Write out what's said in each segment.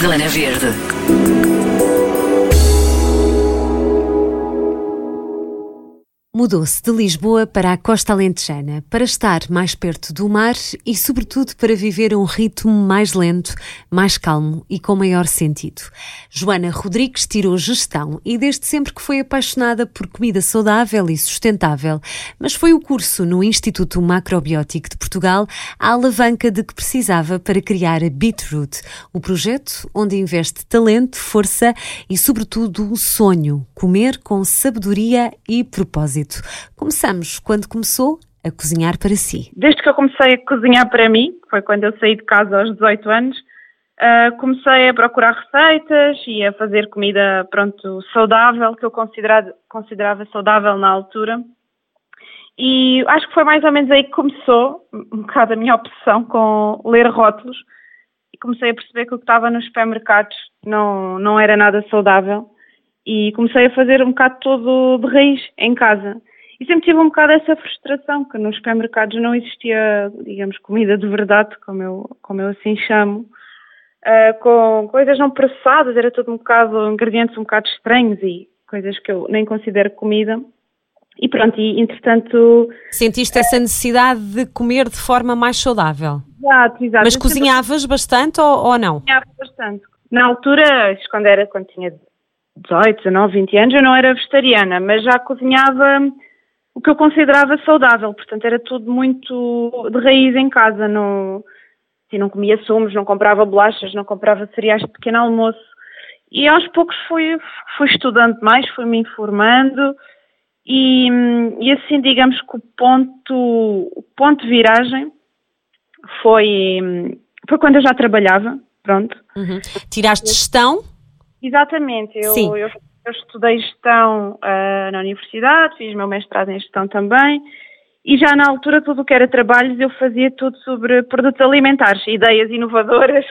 Zona Verde. Mudou-se de Lisboa para a costa alentejana, para estar mais perto do mar e, sobretudo, para viver um ritmo mais lento, mais calmo e com maior sentido. Joana Rodrigues tirou gestão e desde sempre que foi apaixonada por comida saudável e sustentável, mas foi o curso no Instituto Macrobiótico de Portugal a alavanca de que precisava para criar a Beetroot, o projeto onde investe talento, força e, sobretudo, um sonho, comer com sabedoria e propósito propósito. Começamos quando começou a cozinhar para si. Desde que eu comecei a cozinhar para mim, foi quando eu saí de casa aos 18 anos, uh, comecei a procurar receitas e a fazer comida, pronto, saudável, que eu considerava, considerava saudável na altura. E acho que foi mais ou menos aí que começou um bocado a minha obsessão com ler rótulos e comecei a perceber que o que estava nos supermercados não, não era nada saudável e comecei a fazer um bocado todo de raiz em casa. E sempre tive um bocado essa frustração, que nos supermercados não existia, digamos, comida de verdade, como eu, como eu assim chamo, uh, com coisas não processadas, era tudo um bocado, ingredientes um bocado estranhos e coisas que eu nem considero comida. E pronto, e entretanto... Sentiste essa necessidade de comer de forma mais saudável? Exato, exato. Mas cozinhavas bastante ou, ou não? Cozinhava bastante. Na altura, quando era, quando tinha 18, 19, 20 anos, eu não era vegetariana, mas já cozinhava o que eu considerava saudável, portanto era tudo muito de raiz em casa, não, assim, não comia sumos, não comprava bolachas, não comprava cereais de pequeno almoço. E aos poucos fui, fui estudando mais, fui me informando e, e assim digamos que o ponto, o ponto de viragem foi, foi quando eu já trabalhava, pronto. Uhum. Tiraste gestão? Exatamente, eu, eu, eu, estudei gestão uh, na universidade, fiz meu mestrado em gestão também, e já na altura tudo o que era trabalhos eu fazia tudo sobre produtos alimentares, ideias inovadoras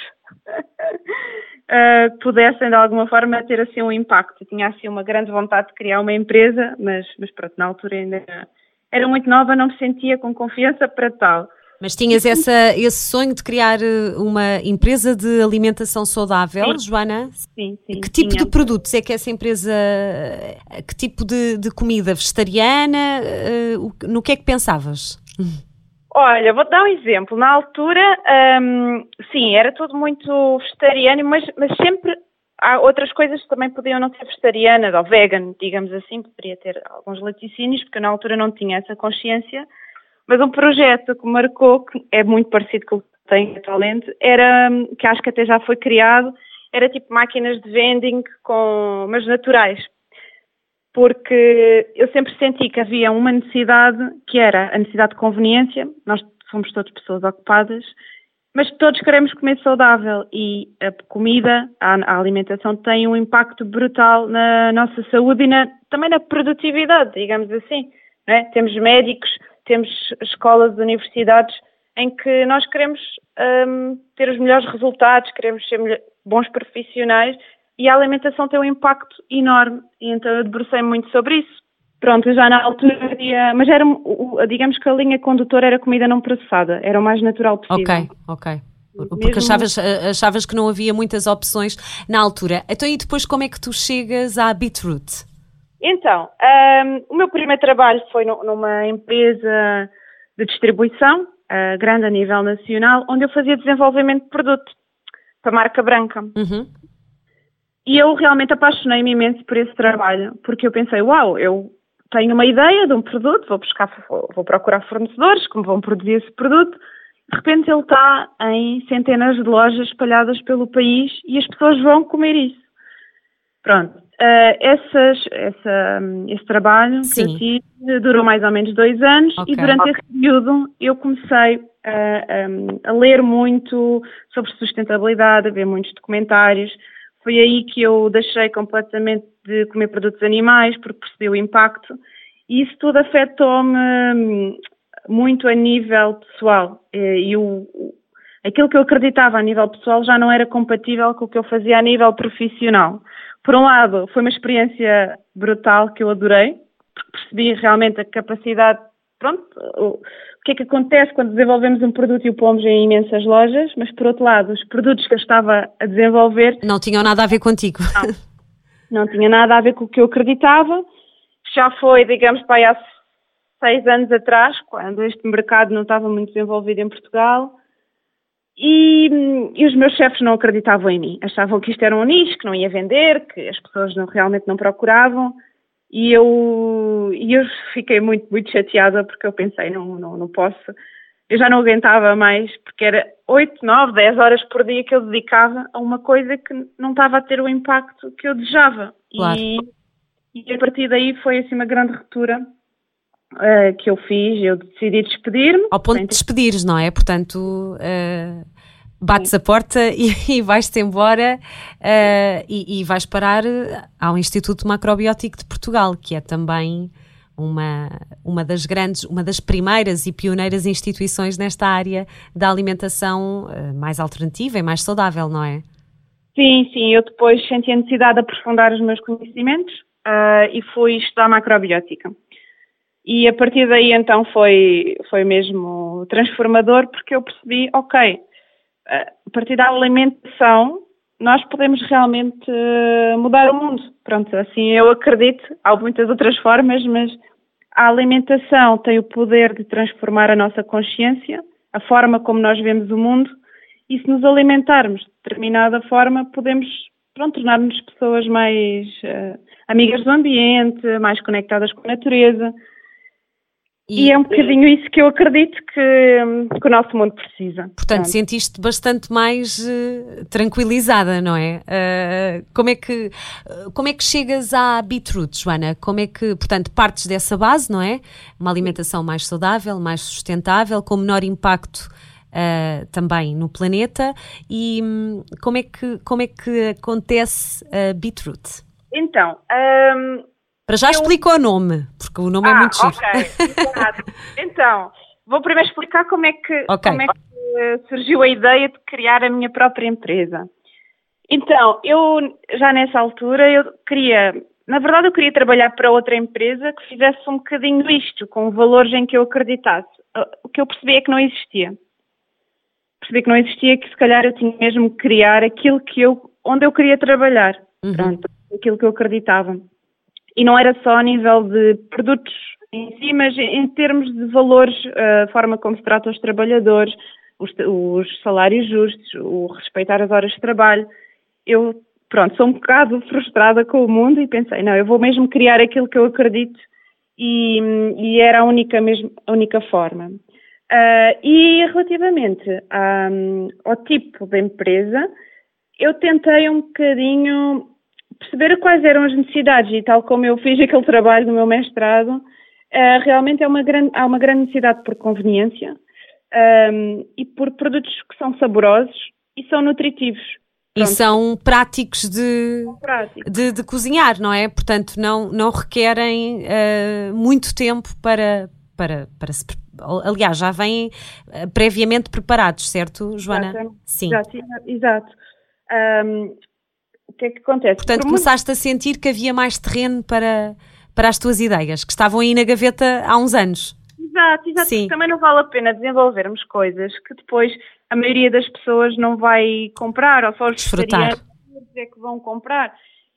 uh, que pudessem de alguma forma ter assim um impacto. Eu tinha assim uma grande vontade de criar uma empresa, mas, mas pronto, na altura ainda era muito nova, não me sentia com confiança para tal. Mas tinhas essa, esse sonho de criar eh, uma empresa de alimentação saudável, sim. Joana? Sim, sim. Que tipo tinha. de produtos é que essa empresa. Eh, que tipo de, de comida vegetariana? Eh, no que é que pensavas? Olha, vou-te dar um exemplo. Na altura, hum, sim, era tudo muito vegetariano, mas, mas sempre há outras coisas que também podiam não ser vegetarianas ou vegan, digamos assim, poderia ter alguns laticínios, porque na altura não tinha essa consciência. Mas um projeto que marcou, que é muito parecido com o que tem atualmente, era, que acho que até já foi criado, era tipo máquinas de vending com, mas naturais. Porque eu sempre senti que havia uma necessidade, que era a necessidade de conveniência, nós somos todas pessoas ocupadas, mas todos queremos comer saudável e a comida, a, alimentação tem um impacto brutal na nossa saúde e na, também na produtividade, digamos assim. É? Temos médicos, temos escolas, universidades em que nós queremos um, ter os melhores resultados, queremos ser bons profissionais e a alimentação tem um impacto enorme e então eu debrucei muito sobre isso. Pronto, já na altura, mas era, digamos que a linha condutora era comida não processada, era o mais natural possível. Ok, ok. Porque achavas, achavas que não havia muitas opções na altura. Então e depois como é que tu chegas à Beetroot? Então, um, o meu primeiro trabalho foi no, numa empresa de distribuição, uh, grande a nível nacional, onde eu fazia desenvolvimento de produto para a marca branca. Uhum. E eu realmente apaixonei-me imenso por esse trabalho, porque eu pensei, uau, eu tenho uma ideia de um produto, vou buscar, vou, vou procurar fornecedores que me vão produzir esse produto. De repente ele está em centenas de lojas espalhadas pelo país e as pessoas vão comer isso. Pronto. Uh, essas, essa, esse trabalho Sim. que eu tive durou mais ou menos dois anos okay. e durante okay. esse período eu comecei um, a ler muito sobre sustentabilidade, a ver muitos documentários. Foi aí que eu deixei completamente de comer produtos animais porque percebi o impacto e isso tudo afetou-me hum, muito a nível pessoal e o, aquilo que eu acreditava a nível pessoal já não era compatível com o que eu fazia a nível profissional por um lado, foi uma experiência brutal que eu adorei, porque percebi realmente a capacidade pronto, o, que é que acontece quando desenvolvemos um produto e o pomos em imensas lojas, mas por outro lado, os produtos que eu estava a desenvolver. Não tinham nada a ver contigo. Não, não tinha nada a ver com o que eu acreditava. Já foi, digamos, para há seis anos atrás, quando este mercado não estava muito desenvolvido em Portugal. E, e, os meus chefes não acreditavam em mim. Achavam que isto era um nicho, que não ia vender, que as pessoas não, realmente não procuravam. E eu, e eu fiquei muito, muito chateada porque eu pensei, não, não, não posso. Eu já não aguentava mais, porque era 8, 9, 10 horas por dia que eu dedicava a uma coisa que não estava a ter o impacto que eu desejava. Claro. E, e a partir daí foi assim uma grande ruptura uh, que eu fiz. Eu decidi despedir-me. Ao ponto de despedires, não é? Portanto. Uh bates a porta e, e vais-te embora uh, e, e, vais parar ao Instituto Macrobiótico de Portugal, que é também uma, uma das grandes, uma das primeiras e pioneiras instituições nesta área da alimentação mais alternativa e mais saudável, não é? Sim, sim. Eu depois senti a necessidade de aprofundar os meus conhecimentos uh, e fui estudar macrobiótica. E a partir daí então foi, foi mesmo transformador porque eu percebi, ok, a partir da alimentação, nós podemos realmente eh, mudar o mundo. Pronto, assim eu acredito. Há muitas outras formas, mas a alimentação tem o poder de transformar a nossa consciência, a forma como nós vemos o mundo, e se nos alimentarmos de determinada forma, podemos tornar-nos pessoas mais uh, amigas do ambiente, mais conectadas com a natureza. E, e, é um bocadinho isso que eu acredito que, que o nosso mundo precisa. Portanto, Pronto. sentiste bastante mais uh, tranquilizada, não é? Uh, como é que uh, como é que chegas à Beetroot, Joana? Como é que, portanto, partes dessa base, não é? Uma alimentação mais saudável, mais sustentável, com menor impacto também no planeta. E um, como é que como é que acontece a Beetroot? Então, um, para já eu... explica o nome, porque o nome é ah, é muito giro. Ok, então, vou primeiro explicar como é, que, okay. como é que surgiu a ideia de criar a minha própria empresa. Então, eu já nessa altura eu queria, na verdade eu queria trabalhar para outra empresa que fizesse um bocadinho isto, com valores em que eu acreditasse. O que eu percebi é que não existia. Percebi que não existia, que se calhar eu tinha mesmo que criar aquilo que eu, onde eu queria trabalhar. Uhum. Pronto, aquilo que eu acreditava e não era só a nível de produtos em si, mas em termos de valores, a forma como se trata os trabalhadores, os, os salários justos, o respeitar as horas de trabalho. Eu, pronto, sou um bocado frustrada com o mundo e pensei, não, eu vou mesmo criar aquilo que eu acredito e, e era a única, mesmo, a única forma. Uh, e relativamente a, ao tipo de empresa, eu tentei um bocadinho perceber quais eram as necessidades e tal como eu fiz aquele trabalho no meu mestrado, uh, realmente é uma grande, há uma grande necessidade por conveniência um, ehm, e por produtos que são saborosos e são nutritivos. E são práticos de, de, de, cozinhar, não é? Portanto, não, não requerem uh, muito tempo para, para, para se. Aliás, já vêm uh, previamente preparados, certo, Joana? Exato. Sim. Exato. exato. Um, que é que acontece? Portanto, Por começaste muito... a sentir que havia mais terreno para, para as tuas ideias, que estavam aí na gaveta há uns anos. Exato, exato. Sim. Também não vale a pena desenvolvermos coisas que depois a maioria das pessoas não vai comprar, ou só os vegetarianos é que vão comprar.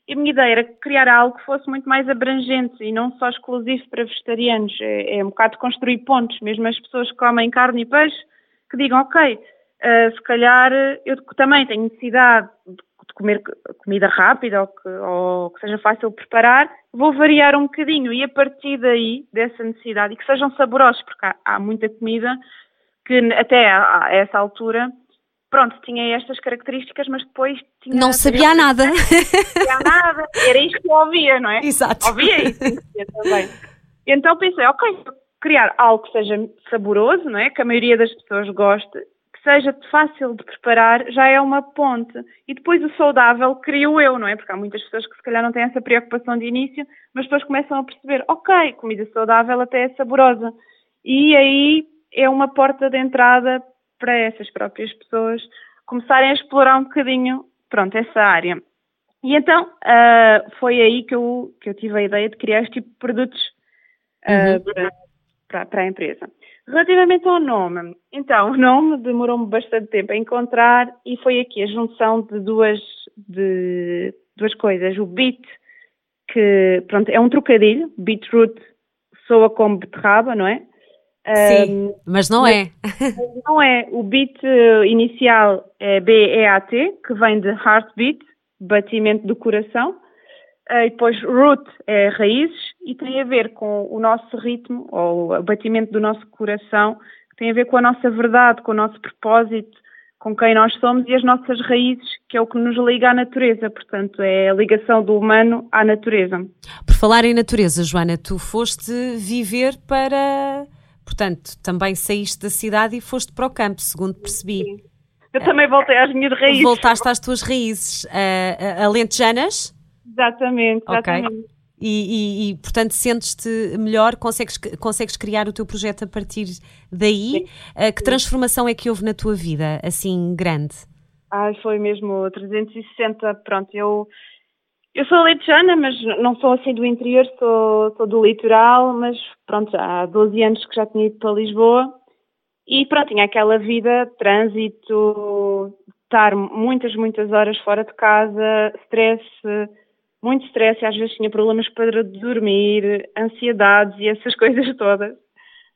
E a minha ideia era criar algo que fosse muito mais abrangente e não só exclusivo para vegetarianos. É, é um bocado construir pontos, mesmo as pessoas que comem carne e peixe, que digam, ok, uh, se calhar eu também tenho necessidade de de comer comida rápida ou que, ou que seja fácil preparar, vou variar um bocadinho e a partir daí, dessa necessidade, e que sejam saborosos, porque há, há muita comida que até a, a, essa altura, pronto, tinha estas características, mas depois tinha... Não sabia nada. Não sabia nada, era isto que eu ouvia, não é? Exato. Ouvia isso também. Então pensei, ok, criar algo que seja saboroso, não é? Que a maioria das pessoas goste seja fácil de preparar, já é uma ponte. E depois o saudável crio eu, não é? Porque há muitas pessoas que se calhar não têm essa preocupação de início, mas depois começam a perceber, ok, comida saudável até é saborosa. E aí é uma porta de entrada para essas próprias pessoas começarem a explorar um bocadinho, pronto, essa área. E então uh, foi aí que eu, que eu tive a ideia de criar este tipo de produtos uh, uhum. para, para, para a empresa. Relativamente ao nome, então, o nome demorou-me bastante tempo a encontrar e foi aqui a junção de duas, de duas coisas. O beet, que pronto, é um trocadilho, beetroot soa como beterraba, não é? Sim, um, mas não é. Não é. O beat eh, inicial é B-E-A-T, que vem de heartbeat, batimento do coração. Uh, e depois root é raízes e tem a ver com o nosso ritmo, ou o batimento do nosso coração, que tem a ver com a nossa verdade, com o nosso propósito, com quem nós somos e as nossas raízes, que é o que nos liga à natureza. Portanto, é a ligação do humano à natureza. Por falar em natureza, Joana, tu foste viver para. Portanto, também saíste da cidade e foste para o campo, segundo percebi. Sim. Eu também voltei às minhas raízes. Voltaste às tuas raízes. Uh, alentejanas? Exatamente, exatamente. Okay. E, e, e, portanto, sentes-te melhor, consegues, consegues criar o teu projeto a partir daí. Uh, que transformação é que houve na tua vida, assim, grande? Ai, foi mesmo 360. Pronto, eu, eu sou leitejana, mas não sou assim do interior, sou, sou do litoral, mas pronto, há 12 anos que já tinha ido para Lisboa. E pronto, tinha aquela vida, trânsito, estar muitas, muitas horas fora de casa, stress muito stress e às vezes tinha problemas para dormir, ansiedades e essas coisas todas.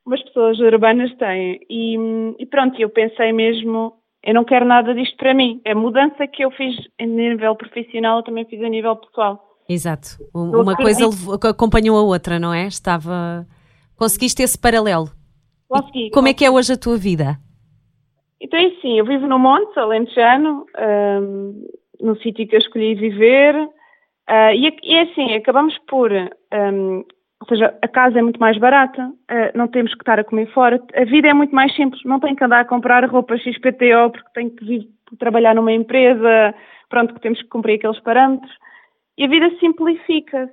Umas pessoas urbanas têm. E, e pronto, eu pensei mesmo, eu não quero nada disto para mim. A mudança que eu fiz a nível profissional, eu também fiz a nível pessoal. Exato. Uma coisa acompanhou a outra, não é? Estava. Conseguiste esse paralelo. Consegui. Como é que é hoje a tua vida? Então é assim, eu vivo no Monte, alentejano, um, no sítio que eu escolhi viver, Uh, e, e, é assim, acabamos por. Um, ou seja, a casa é muito mais barata, uh, não temos que estar a comer fora, a vida é muito mais simples, não tenho que andar a comprar roupa XPTO porque tenho que vir trabalhar numa empresa, pronto, que temos que cumprir aqueles parâmetros. E a vida simplifica-se.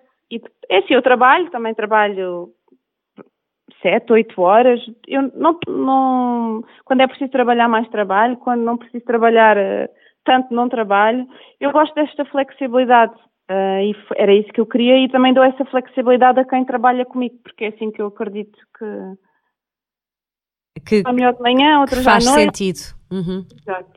É assim, eu trabalho, também trabalho sete, oito horas. Eu não, não, quando é preciso trabalhar mais trabalho, quando não preciso trabalhar uh, tanto não trabalho. Eu gosto desta flexibilidade. Uh, e era isso que eu queria e também dou essa flexibilidade a quem trabalha comigo, porque é assim que eu acredito que, que melhor de manhã, outras faz à noite. sentido. Uhum. Exato.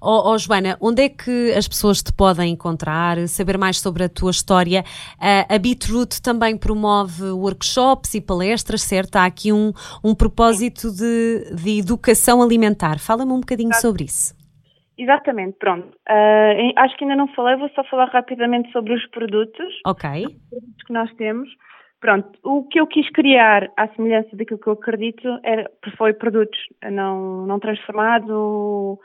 Oh, oh, Joana, onde é que as pessoas te podem encontrar, saber mais sobre a tua história? Uh, a Beetroot também promove workshops e palestras, certo? Há aqui um, um propósito de, de educação alimentar. Fala-me um bocadinho Exato. sobre isso. Exatamente, pronto. Uh, acho que ainda não falei, vou só falar rapidamente sobre os produtos. Ok. Os produtos que nós temos. Pronto, o que eu quis criar, à semelhança daquilo que eu acredito, era, foi produtos não, não transformados, com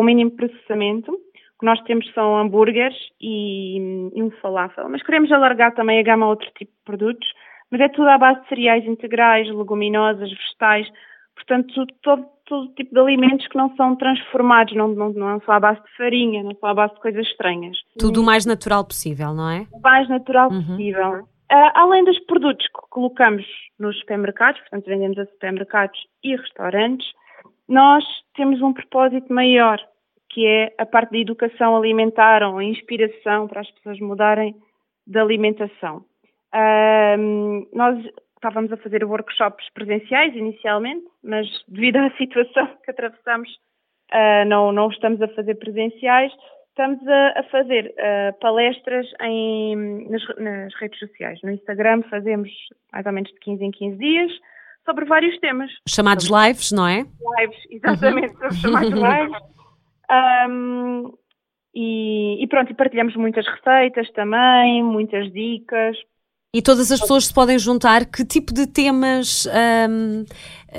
o mínimo processamento. O que nós temos são hambúrgueres e, e um falafel, mas queremos alargar também a gama a outro tipo de produtos, mas é tudo à base de cereais integrais, leguminosas, vegetais, portanto, todo, todo tipo de alimentos que não são transformados, não, não, não são à base de farinha, não são à base de coisas estranhas. Tudo o mais natural possível, não é? O mais natural uhum. possível. Uh, além dos produtos que colocamos nos supermercados, portanto vendemos a supermercados e restaurantes, nós temos um propósito maior, que é a parte da educação alimentar ou a inspiração para as pessoas mudarem de alimentação. Uh, nós estávamos a fazer workshops presenciais inicialmente, mas devido à situação que atravessamos, uh, não, não estamos a fazer presenciais. Estamos a, a fazer uh, palestras em, nas, nas, redes sociais. No Instagram fazemos mais ou menos de 15 em 15 dias sobre vários temas. Chamados sobre... lives, não é? Lives, exatamente, uhum. chamados lives. Um, e, e, pronto, e partilhamos muitas receitas também, muitas dicas. E todas as pessoas se podem juntar. Que tipo de temas, um,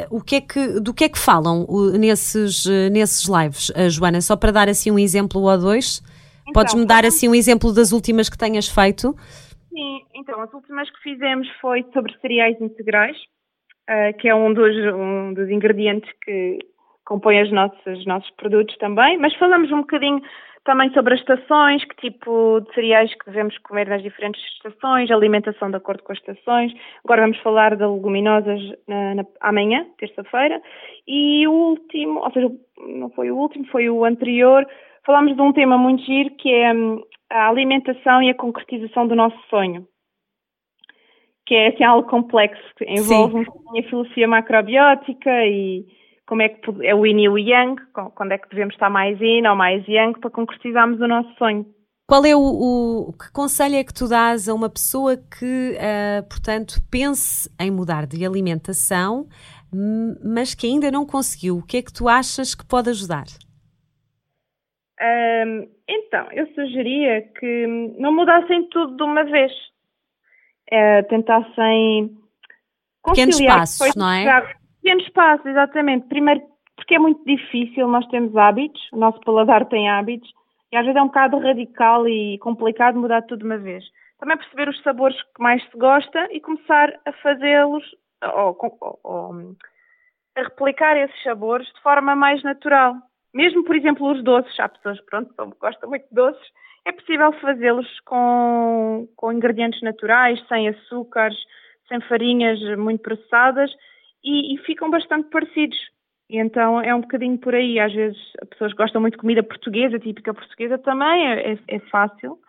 o que é que, do que é que falam nesses, nesses lives, Joana? Só para dar assim um exemplo ou dois. Então, Podes-me dar assim um exemplo das últimas que tenhas feito? Sim, então as últimas que fizemos foi sobre cereais integrais, uh, que é um dos, um dos ingredientes que compõe os nossos, nossos produtos também, mas falamos um bocadinho também sobre as estações, que tipo de cereais que devemos comer nas diferentes estações, alimentação de acordo com as estações. Agora vamos falar de leguminosas na, na, amanhã, terça-feira. E o último, ou seja, não foi o último, foi o anterior, falámos de um tema muito giro que é hum, a alimentação e a concretização do nosso sonho. que é assim, algo complexo, que envolve a filosofia macrobiótica e como é que é o yin e o yang, quando é que devemos estar mais yin ou mais yang para concretizarmos o nosso sonho. Qual é o, o que conselho é que tu dás a uma pessoa que, uh, portanto, pense em mudar de alimentação, mas que ainda não conseguiu? O que é que tu achas que pode ajudar? Um, então, eu sugeria que não mudassem tudo de uma vez. É, tentassem pequenos passos, não é? Pequenos passos, exatamente. Primeiro, porque é muito difícil, nós temos hábitos, o nosso paladar tem hábitos, e às vezes é um bocado radical e complicado mudar tudo de uma vez. Também perceber os sabores que mais se gosta e começar a fazê-los ou, ou, ou, a replicar esses sabores de forma mais natural. Mesmo, por exemplo, os doces, há pessoas pronto, que gostam muito de doces, é possível fazê-los com, com ingredientes naturais, sem açúcares, sem farinhas muito processadas e, e ficam bastante parecidos. E então é um bocadinho por aí. Às vezes as pessoas gostam muito de comida portuguesa, típica portuguesa também, é, é, é fácil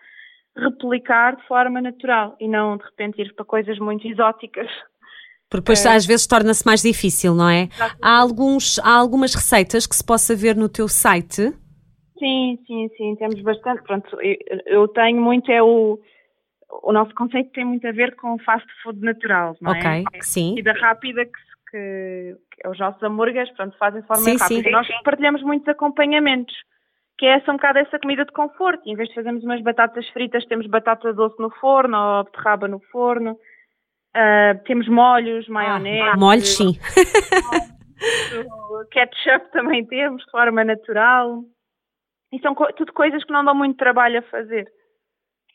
replicar de forma natural e não de repente ir para coisas muito exóticas. Porque depois é. às vezes torna-se mais difícil, não é? Há, alguns, há algumas receitas que se possa ver no teu site? Sim, sim, sim, temos bastante. Pronto, eu, eu tenho muito, é o, o nosso conceito tem muito a ver com fast food natural, não é? Ok, sim. E da rápida que que, que os nossos hambúrgueres, pronto, fazem de forma sim, rápida. Sim. Nós partilhamos muitos acompanhamentos, que é essa um bocado essa comida de conforto. Em vez de fazermos umas batatas fritas, temos batata doce no forno ou beterraba no forno. Uh, temos molhos, maionese. Ah, molhos, sim. ketchup também temos, de forma natural. E são co tudo coisas que não dão muito trabalho a fazer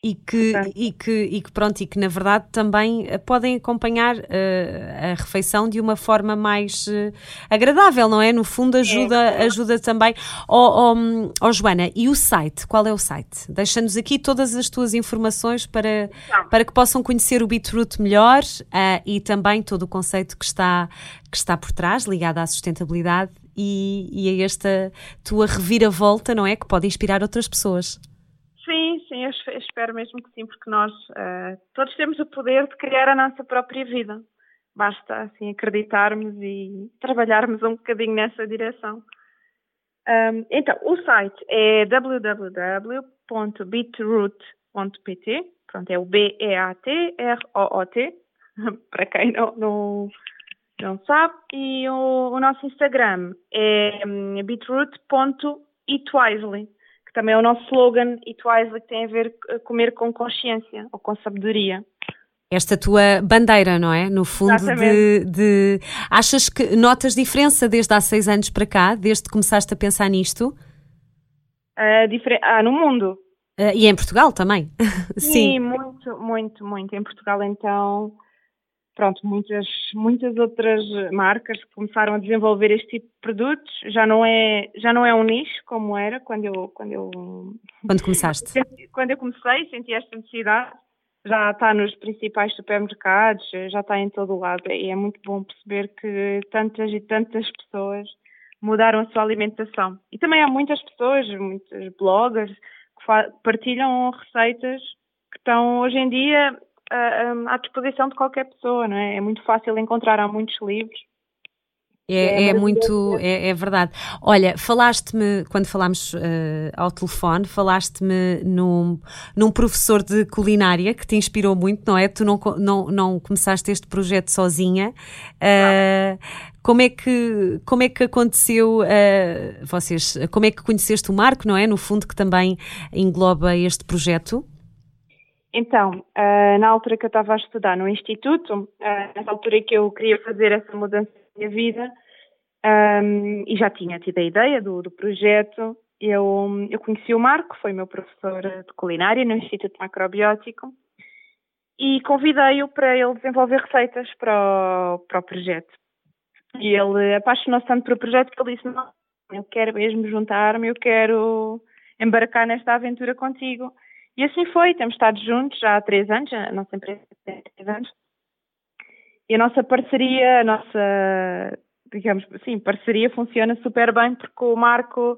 e que, e, que, e que pronto, e que na verdade também eh, podem acompanhar uh, a refeição de uma forma mais uh, agradável, não é? No fundo ajuda, é, ajuda também. Oh, oh, oh, Joana, e o site? Qual é o site? Deixa-nos aqui todas as tuas informações para, para que possam conhecer o Beetroot melhor uh, e também todo o conceito que está, que está por trás, ligado à sustentabilidade e, e a esta tua reviravolta, não é? Que pode inspirar outras pessoas. Sim, sim, eu espero mesmo que sim, porque nós uh, todos temos o poder de criar a nossa própria vida. Basta assim acreditarmos e trabalharmos um bocadinho nessa direção. Um, então, o site é www.beetroot.pt, pronto, é o B-E-A-T-R-O-O-T, para quem não, não, não sabe, e o, o nosso Instagram é um, beetroot.eatwisely que também é o nosso slogan, Eat Wisely, que tem a ver com comer com consciência ou com sabedoria. Esta tua bandeira, não é? No fundo, de, de, Achas que notas diferença desde há seis anos para cá, desde que começaste a pensar nisto? Uh, difer... Ah, no mundo. Uh, e em Portugal também? Sim, Sim, muito, muito, muito. Em Portugal, então, pronto, muitas, muitas outras marcas começaram a desenvolver este tipo de produtos. Já não é, já não é um nicho como era quando eu, quando eu quando começaste. Quando eu comecei, senti esta necessidade. Já está nos principais supermercados, já está em todo o lado e é muito bom perceber que tantas e tantas pessoas mudaram a sua alimentação. E também há muitas pessoas, muitos bloggers que partilham receitas que estão hoje em dia à disposição de qualquer pessoa, não é? É muito fácil encontrar, há muitos livros. É, é, é muito, é, é, verdade. Olha, falaste-me, quando falámos uh, ao telefone, falaste-me num, num professor de culinária que te inspirou muito, não é? Tu não, não, não começaste este projeto sozinha. Uh, como é que como é que aconteceu uh, vocês como é que conheceste o Marco não é no fundo que também engloba este projeto então, uh, na altura que eu estava a estudar no Instituto, uh, nessa altura que eu queria fazer essa mudança na minha vida, um, e já tinha tido a ideia do, do projeto, eu, eu conheci o Marco, foi meu professor de culinária no Instituto Macrobiótico, e convidei-o para ele desenvolver receitas para o, para o projeto. E ele apaixonou-se tanto pelo projeto que ele disse, não, eu quero mesmo juntar-me, eu quero embarcar nesta aventura contigo. E assim foi, temos estado juntos já há três anos, a nossa empresa tem três anos. E a nossa parceria, a nossa, digamos assim, parceria funciona super bem porque o Marco,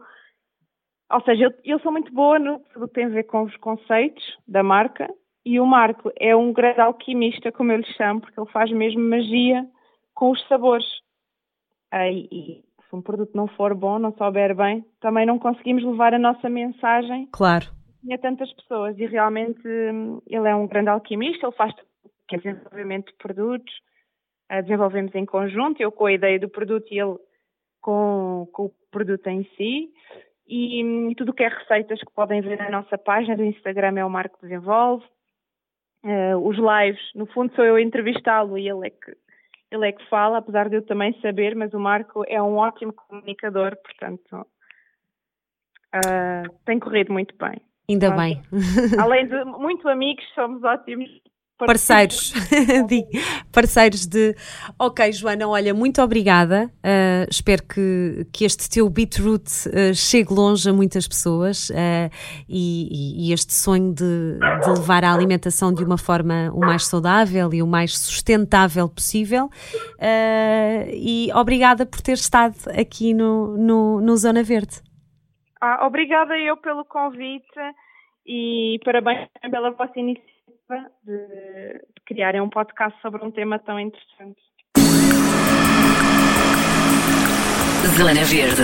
ou seja, eu, eu sou muito boa no que tem a ver com os conceitos da marca E o Marco é um grande alquimista, como eu lhe chamo, porque ele faz mesmo magia com os sabores. E, e se um produto não for bom, não souber bem, também não conseguimos levar a nossa mensagem claro. A tantas pessoas. E realmente hum, ele é um grande alquimista, ele faz desenvolvimento de produtos, desenvolvemos em conjunto, eu com a ideia do produto e ele com, com o produto em si. E, hum, tudo o que é receitas que podem ver na nossa página do Instagram é o Marco Desenvolve. Uh, os lives, no fundo sou eu a entrevistá-lo e ele é que ele é que fala, apesar de eu também saber, mas o Marco é um ótimo comunicador, portanto uh, tem corrido muito bem. Ainda bem. Além de muito amigos, somos ótimos parceiros, parceiros de. Ok, Joana, olha, muito obrigada. Uh, espero que, que este teu Beetroot uh, chegue longe a muitas pessoas uh, e, e, este sonho de, de, levar a alimentação de uma forma o mais saudável e o mais sustentável possível. e obrigada por ter estado aqui no, no, no Zona Verde. Ah, obrigada eu pelo convite e parabéns pela vossa iniciativa de, de criarem um podcast sobre um tema tão interessante. Zona Verde.